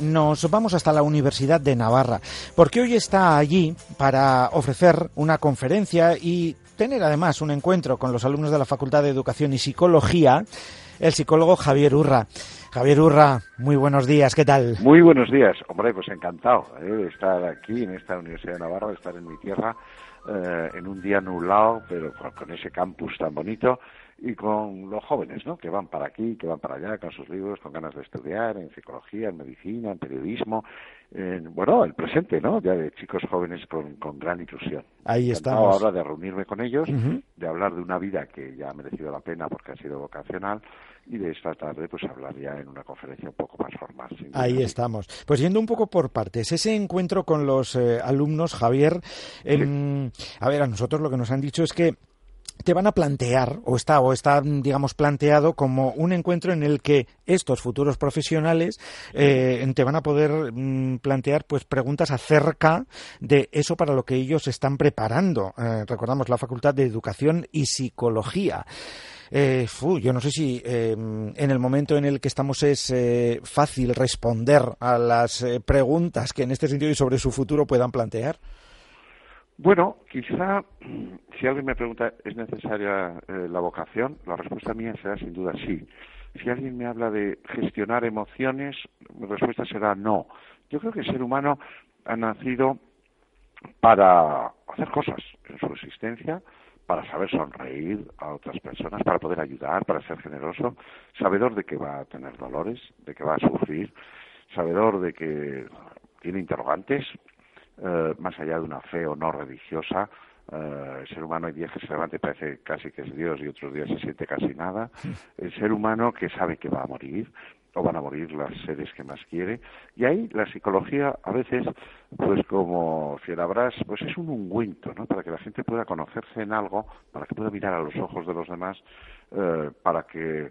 Nos vamos hasta la Universidad de Navarra, porque hoy está allí para ofrecer una conferencia y tener además un encuentro con los alumnos de la Facultad de Educación y Psicología, el psicólogo Javier Urra. Javier Urra, muy buenos días, ¿qué tal? Muy buenos días, hombre, pues encantado ¿eh? de estar aquí en esta Universidad de Navarra, de estar en mi tierra, eh, en un día nublado, pero con ese campus tan bonito y con los jóvenes, ¿no? Que van para aquí, que van para allá, con sus libros, con ganas de estudiar en psicología, en medicina, en periodismo, en, bueno, el presente, ¿no? Ya de chicos jóvenes con, con gran ilusión. Ahí estamos. ahora de reunirme con ellos, de hablar de una vida que ya ha merecido la pena porque ha sido vocacional y de esta tarde pues hablar ya en una conferencia un poco más formal. Ahí estamos. Pues yendo un poco por partes, ese encuentro con los eh, alumnos, Javier, em, a ver, a nosotros lo que nos han dicho es que te van a plantear, o está, o está, digamos, planteado como un encuentro en el que estos futuros profesionales eh, te van a poder mm, plantear pues preguntas acerca de eso para lo que ellos están preparando. Eh, recordamos la Facultad de Educación y Psicología. Eh, yo no sé si em, en el momento en el que estamos es fácil responder a las preguntas que en este sentido y sobre su futuro puedan plantear. Bueno, quizá si alguien me pregunta, ¿es necesaria eh, la vocación? La respuesta mía será sin duda sí. Si alguien me habla de gestionar emociones, mi respuesta será no. Yo creo que el ser humano ha nacido para hacer cosas en su existencia, para saber sonreír a otras personas, para poder ayudar, para ser generoso, sabedor de que va a tener dolores, de que va a sufrir, sabedor de que tiene interrogantes, eh, más allá de una fe o no religiosa, eh, el ser humano hay días que se levanta y parece casi que es Dios y otros días se siente casi nada. El ser humano que sabe que va a morir o van a morir las seres que más quiere. Y ahí la psicología a veces, pues como Fierabras, pues es un ungüento, ¿no? Para que la gente pueda conocerse en algo, para que pueda mirar a los ojos de los demás, eh, para que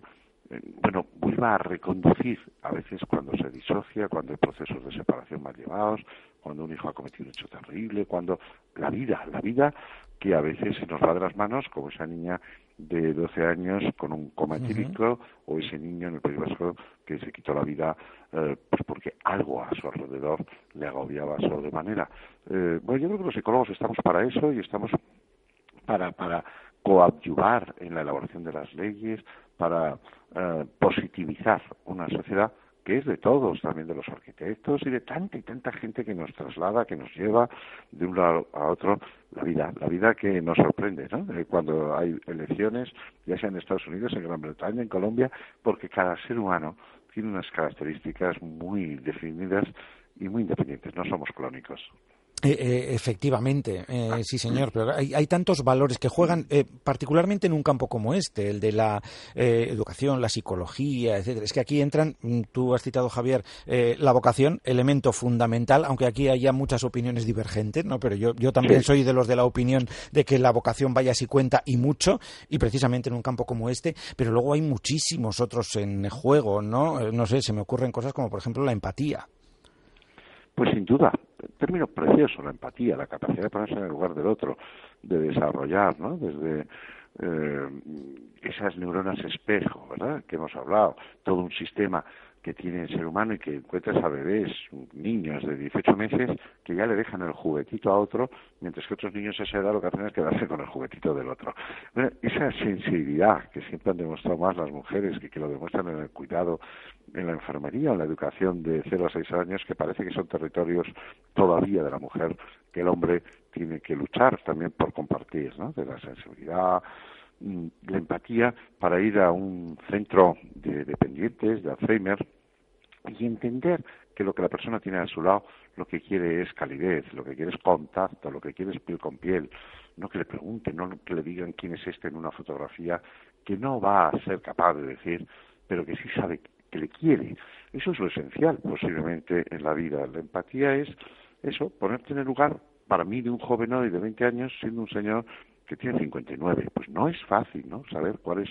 bueno, vuelva a reconducir a veces cuando se disocia, cuando hay procesos de separación mal llevados, cuando un hijo ha cometido un hecho terrible, cuando la vida, la vida que a veces se nos va de las manos, como esa niña de 12 años con un coma etílico o ese niño en el País Vasco que se quitó la vida eh, pues porque algo a su alrededor le agobiaba sobremanera. Eh, bueno, yo creo que los psicólogos estamos para eso y estamos para, para coadyuvar en la elaboración de las leyes, para eh, positivizar una sociedad que es de todos, también de los arquitectos y de tanta y tanta gente que nos traslada, que nos lleva de un lado a otro la vida, la vida que nos sorprende, ¿no? Eh, cuando hay elecciones, ya sea en Estados Unidos, en Gran Bretaña, en Colombia, porque cada ser humano tiene unas características muy definidas y muy independientes, no somos clónicos. Eh, eh, efectivamente, eh, sí señor, pero hay, tantos valores que juegan, particularmente en un campo como este, el de la educación, la psicología, etcétera. Es que aquí entran, mm, tú has citado Javier, la vocación, elemento fundamental, aunque aquí haya muchas opiniones divergentes, ¿no? Pero yo, yo también soy de los de la opinión de que la vocación vaya si cuenta y mucho, y precisamente en un campo como este, pero luego hay muchísimos otros en juego, ¿no? No sé, se me ocurren cosas como por ejemplo la empatía. Pues sin duda, término precioso, la empatía, la capacidad de ponerse en el lugar del otro, de desarrollar, ¿no? Desde eh, esas neuronas espejo, ¿verdad? Que hemos hablado, todo un sistema que tiene el ser humano y que encuentras a bebés, niños de 18 meses que ya le dejan el juguetito a otro, mientras que otros niños a esa edad lo que hacen es quedarse con el juguetito del otro. esa sensibilidad que siempre han demostrado más las mujeres, que, que lo demuestran en el cuidado, en la enfermería, en la educación de 0 a 6 años, que parece que son territorios todavía de la mujer, que el hombre tiene que luchar también por compartir, ¿no? De la sensibilidad, mm, la empatía para ir a un centro de dependientes de Alzheimer y entender que lo que la persona tiene a su lado lo que quiere es calidez, lo que quiere es contacto, lo que quiere es piel con piel, no que le pregunten, no que le digan quién es este en una fotografía, que no va a ser capaz de decir, pero que sí sabe que le quiere. Eso es lo esencial posiblemente en la vida. La empatía es eso, ponerte en el lugar para mí de un joven hoy de 20 años siendo un señor que tiene 59. Pues no es fácil, ¿no? Saber cuál es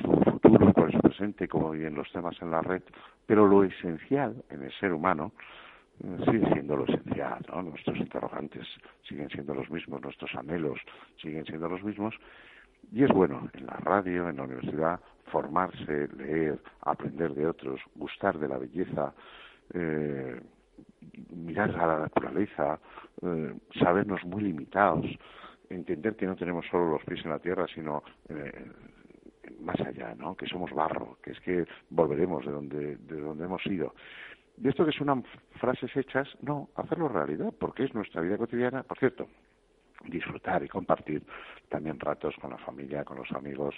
su futuro, cuál es su presente, como viven los temas en la red, pero lo esencial en el ser humano eh, sigue siendo lo esencial, ¿no? Nuestros interrogantes siguen siendo los mismos, nuestros anhelos siguen siendo los mismos, y es bueno en la radio, en la universidad, formarse, leer, aprender de otros, gustar de la belleza, eh, mirar a la naturaleza, eh, sabernos muy limitados, entender que no tenemos solo los pies en la tierra, sino eh, más allá, ¿no? Que somos barro, que es que volveremos de donde, de donde hemos ido. De esto que suenan frases hechas, no, hacerlo realidad, porque es nuestra vida cotidiana. Por cierto, disfrutar y compartir también ratos con la familia, con los amigos,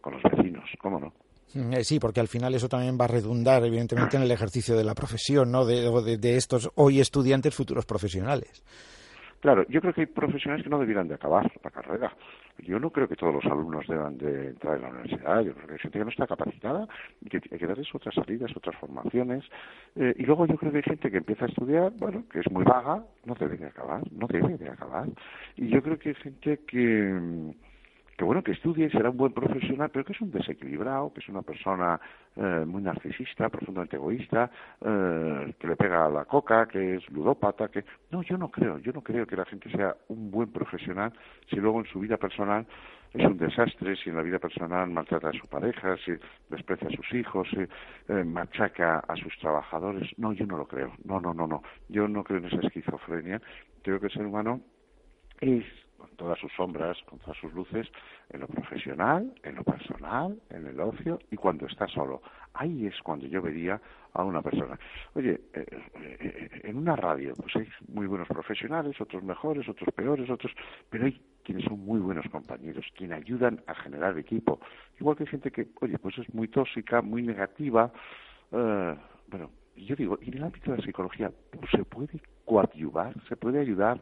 con los vecinos, ¿cómo no? Mm, eh, sí, porque al final eso también va a redundar, evidentemente, en el ejercicio de la profesión, ¿no? De, de estos hoy estudiantes futuros profesionales. Claro, yo creo que hay profesionales que no debieran de acabar la carrera. Yo no creo que todos los alumnos deban de entrar en la universidad. Yo creo que hay gente que no está capacitada y que hay que darles otras salidas, otras formaciones. Eh, y luego yo creo que hay gente que empieza a estudiar, bueno, que es muy vaga, no debe de acabar, no debe de acabar. Y yo creo que hay gente que que bueno, que estudie, será un buen profesional, pero que es un desequilibrado, que es una persona eh, muy narcisista, profundamente egoísta, eh, que le pega a la coca, que es ludópata, que... No, yo no creo, yo no creo que la gente sea un buen profesional si luego en su vida personal es un desastre, si en la vida personal maltrata a su pareja, si desprecia a sus hijos, si eh, machaca a sus trabajadores. No, yo no lo creo. No, no, no, no. Yo no creo en esa esquizofrenia. Creo que el ser humano es con todas sus sombras, con todas sus luces, en lo profesional, en lo personal, en el ocio y cuando está solo. Ahí es cuando yo vería a una persona. Oye, eh, eh, en una radio, pues hay muy buenos profesionales, otros mejores, otros peores, otros, pero hay quienes son muy buenos compañeros, quienes ayudan a generar equipo. Igual que hay gente que, oye, pues es muy tóxica, muy negativa. Eh, bueno, yo digo, y en el ámbito de la psicología, pues se puede coadyuvar, se puede ayudar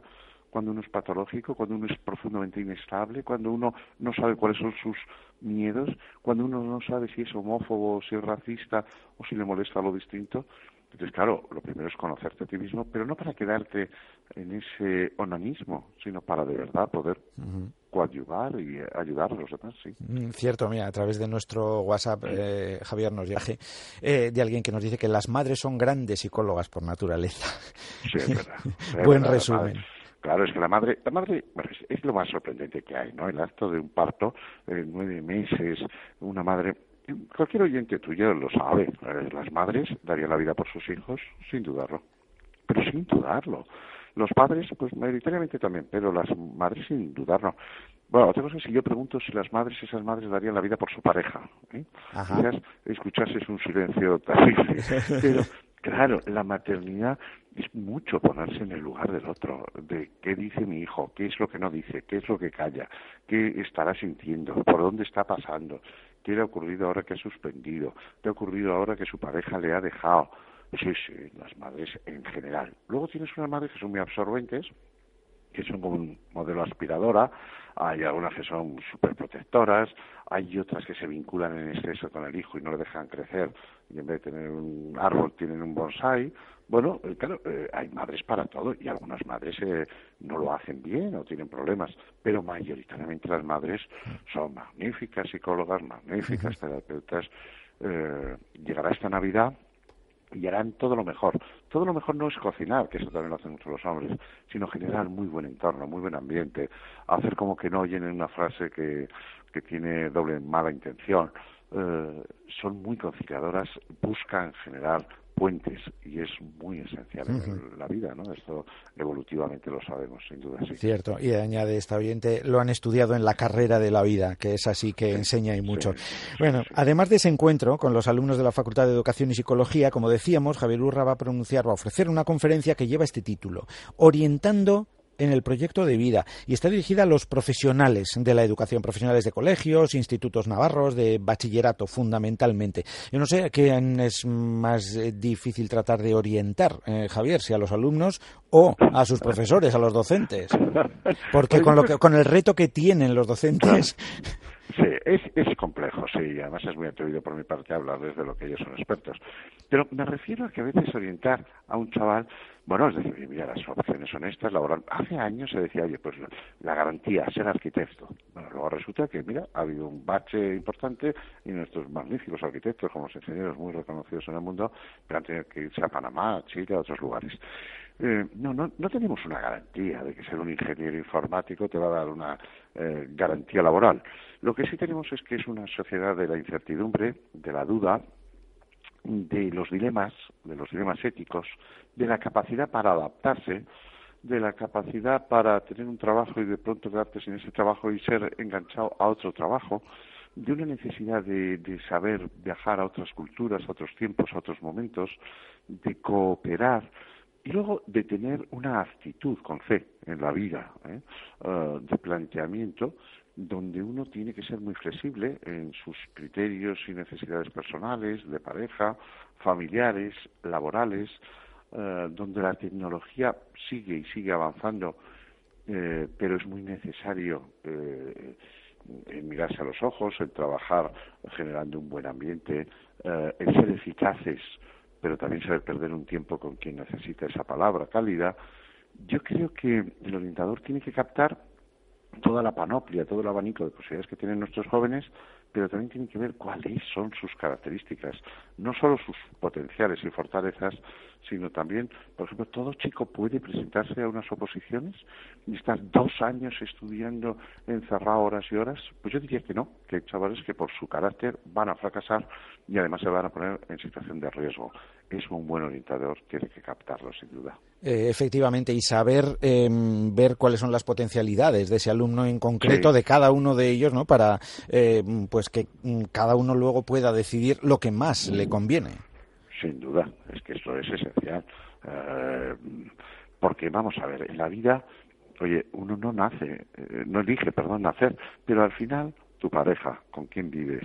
cuando uno es patológico, cuando uno es profundamente inestable, cuando uno no sabe cuáles son sus miedos, cuando uno no sabe si es homófobo, si es racista o si le molesta lo distinto. Entonces, claro, lo primero es conocerte a ti mismo, pero no para quedarte en ese onanismo, sino para de verdad poder coadyuvar y ayudar a los demás, sí. Mm, cierto, mira, a través de nuestro WhatsApp, eh, Javier nos viaje eh, de alguien que nos dice que las madres son grandes psicólogas por naturaleza. Sí, es verdad. Buen resumen. Claro, es que la madre, la madre es lo más sorprendente que hay, ¿no? El acto de un parto, eh, nueve meses, una madre, cualquier oyente tuyo lo sabe, eh, las madres darían la vida por sus hijos, sin dudarlo, pero sin dudarlo. Los padres, pues mayoritariamente también, pero las madres sin dudarlo. Bueno, otra cosa es si yo pregunto si las madres, esas madres darían la vida por su pareja. ¿eh? Quizás escucharse es un silencio terrible, pero Claro, la maternidad es mucho ponerse en el lugar del otro, de qué dice mi hijo, qué es lo que no dice, qué es lo que calla, qué estará sintiendo, por dónde está pasando, qué le ha ocurrido ahora que ha suspendido, qué ha ocurrido ahora que su pareja le ha dejado. Sí, sí, las madres en general. Luego tienes unas madres que son muy absorbentes, que son como un modelo aspiradora, hay algunas que son superprotectoras, hay otras que se vinculan en exceso con el hijo y no le dejan crecer, y en vez de tener un árbol tienen un bonsai. Bueno, eh, claro, eh, hay madres para todo y algunas madres eh, no lo hacen bien o tienen problemas, pero mayoritariamente las madres son magníficas psicólogas, magníficas terapeutas. llegará esta Navidad y harán todo lo mejor. Todo lo mejor no es cocinar, que eso también lo hacen muchos los hombres, sino generar muy buen entorno, muy buen ambiente, hacer como que no oyen en una frase que, que tiene doble mala intención. Eh, son muy conciliadoras, buscan generar puentes y es muy esencial en la vida, ¿no? Esto evolutivamente lo sabemos, sin duda. Sí. Cierto, y añade esta oyente, lo han estudiado en la carrera de la vida, que es así que enseña y mucho. bueno, además de ese encuentro con los alumnos de la Facultad de Educación y Psicología, como decíamos, Javier Urra va a pronunciar, va a ofrecer una conferencia que lleva este título, Orientando en el proyecto de vida y está dirigida a los profesionales de la educación, profesionales de colegios, institutos navarros, de bachillerato fundamentalmente. Yo no sé a quién es más eh, difícil tratar de orientar, eh, Javier, si a los alumnos o a sus profesores, a los docentes. Porque con, lo que, con el reto que tienen los docentes. Sí, es, es complejo, sí, además es muy atrevido por mi parte hablar desde lo que ellos son expertos. Pero me refiero a que a veces orientar a un chaval, bueno, es decir, mira, las opciones son estas, laboral. Hace años se decía, oye, pues la garantía, ser arquitecto. Bueno, luego resulta que, mira, ha habido un bache importante y nuestros magníficos arquitectos, como los ingenieros muy reconocidos en el mundo, han tenido que irse a Panamá, Chile, a otros lugares. Eh, no, no, no tenemos una garantía de que ser un ingeniero informático te va a dar una eh, garantía laboral. Lo que sí tenemos es que es una sociedad de la incertidumbre, de la duda, de los dilemas, de los dilemas éticos, de la capacidad para adaptarse, de la capacidad para tener un trabajo y de pronto quedarte sin ese trabajo y ser enganchado a otro trabajo, de una necesidad de, de, saber viajar a otras culturas, a otros tiempos, a otros momentos, de cooperar, y luego de tener una actitud con fe en la vida, ¿eh? uh, de planteamiento, donde uno tiene que ser muy flexible en sus criterios y necesidades personales, de pareja, familiares, laborales, uh, donde la tecnología sigue y sigue avanzando, eh, pero es muy necesario eh, mirarse a los ojos, en trabajar generando un buen ambiente, eh, en ser eficaces pero también saber perder un tiempo con quien necesita esa palabra cálida, yo creo que el orientador tiene que captar toda la panoplia, todo el abanico de posibilidades que tienen nuestros jóvenes, pero también tiene que ver cuáles son sus características, no solo sus potenciales y fortalezas, sino también, por ejemplo, todo chico puede presentarse a unas oposiciones y estar dos años estudiando encerrado horas y horas. Pues yo diría que no, que hay chavales que por su carácter van a fracasar y además se van a poner en situación de riesgo. Es un buen orientador, tiene que captarlo sin duda. Eh, efectivamente, y saber em, ver cuáles son las potencialidades de ese alumno en concreto, de cada uno de ellos, ¿no? Para em, pues que mm, cada uno luego pueda decidir lo que más le conviene. Sin duda, es que eso es esencial. Eh, porque vamos a ver, en la vida, oye, uno no nace, eh, no elige, perdón, nacer, pero al final tu pareja, con quién vives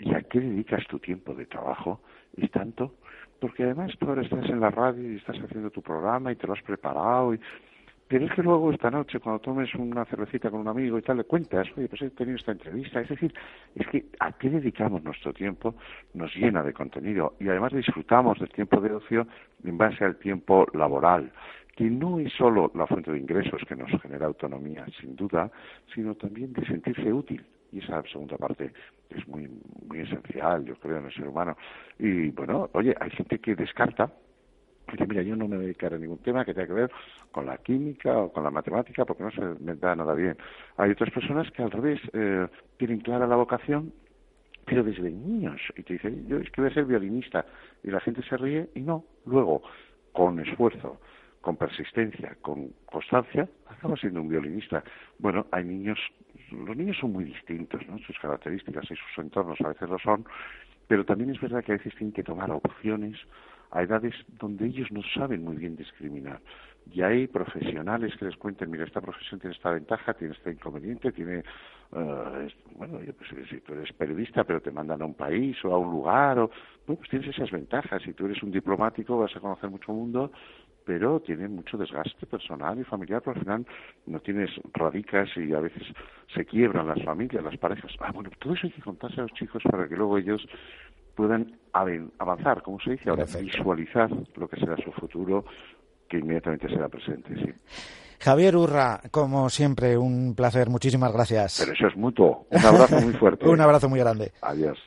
y a qué dedicas tu tiempo de trabajo es tanto, porque además tú ahora estás en la radio y estás haciendo tu programa y te lo has preparado y pero es que luego esta noche, cuando tomes una cervecita con un amigo y tal, le cuentas, oye, pues he tenido esta entrevista. Es decir, es que a qué dedicamos nuestro tiempo nos llena de contenido y además disfrutamos del tiempo de ocio en base al tiempo laboral, que no es solo la fuente de ingresos que nos genera autonomía, sin duda, sino también de sentirse útil. Y esa segunda parte es muy, muy esencial, yo creo, en el ser humano. Y bueno, oye, hay gente que descarta Mira, yo no me voy a a ningún tema que tenga que ver con la química o con la matemática porque no se me da nada bien. Hay otras personas que al revés eh, tienen clara la vocación, pero desde niños. Y te dicen, yo es que voy a ser violinista. Y la gente se ríe y no. Luego, con esfuerzo, con persistencia, con constancia, acaba siendo un violinista. Bueno, hay niños, los niños son muy distintos, ¿no? Sus características y sus entornos a veces lo son, pero también es verdad que a veces tienen que tomar opciones a edades donde ellos no saben muy bien discriminar. Y hay profesionales que les cuenten, mira, esta profesión tiene esta ventaja, tiene este inconveniente, tiene, uh, bueno, yo pues, si tú eres periodista, pero te mandan a un país o a un lugar, o, pues tienes esas ventajas. Si tú eres un diplomático, vas a conocer mucho mundo, pero tiene mucho desgaste personal y familiar, porque al final no tienes radicas y a veces se quiebran las familias, las parejas. Ah, bueno, todo eso hay que contarse a los chicos para que luego ellos puedan avanzar, como se dice ahora, visualizar lo que será su futuro, que inmediatamente será presente. Sí. Javier Urra, como siempre, un placer. Muchísimas gracias. Pero eso es mutuo. Un abrazo muy fuerte. un abrazo muy grande. Adiós.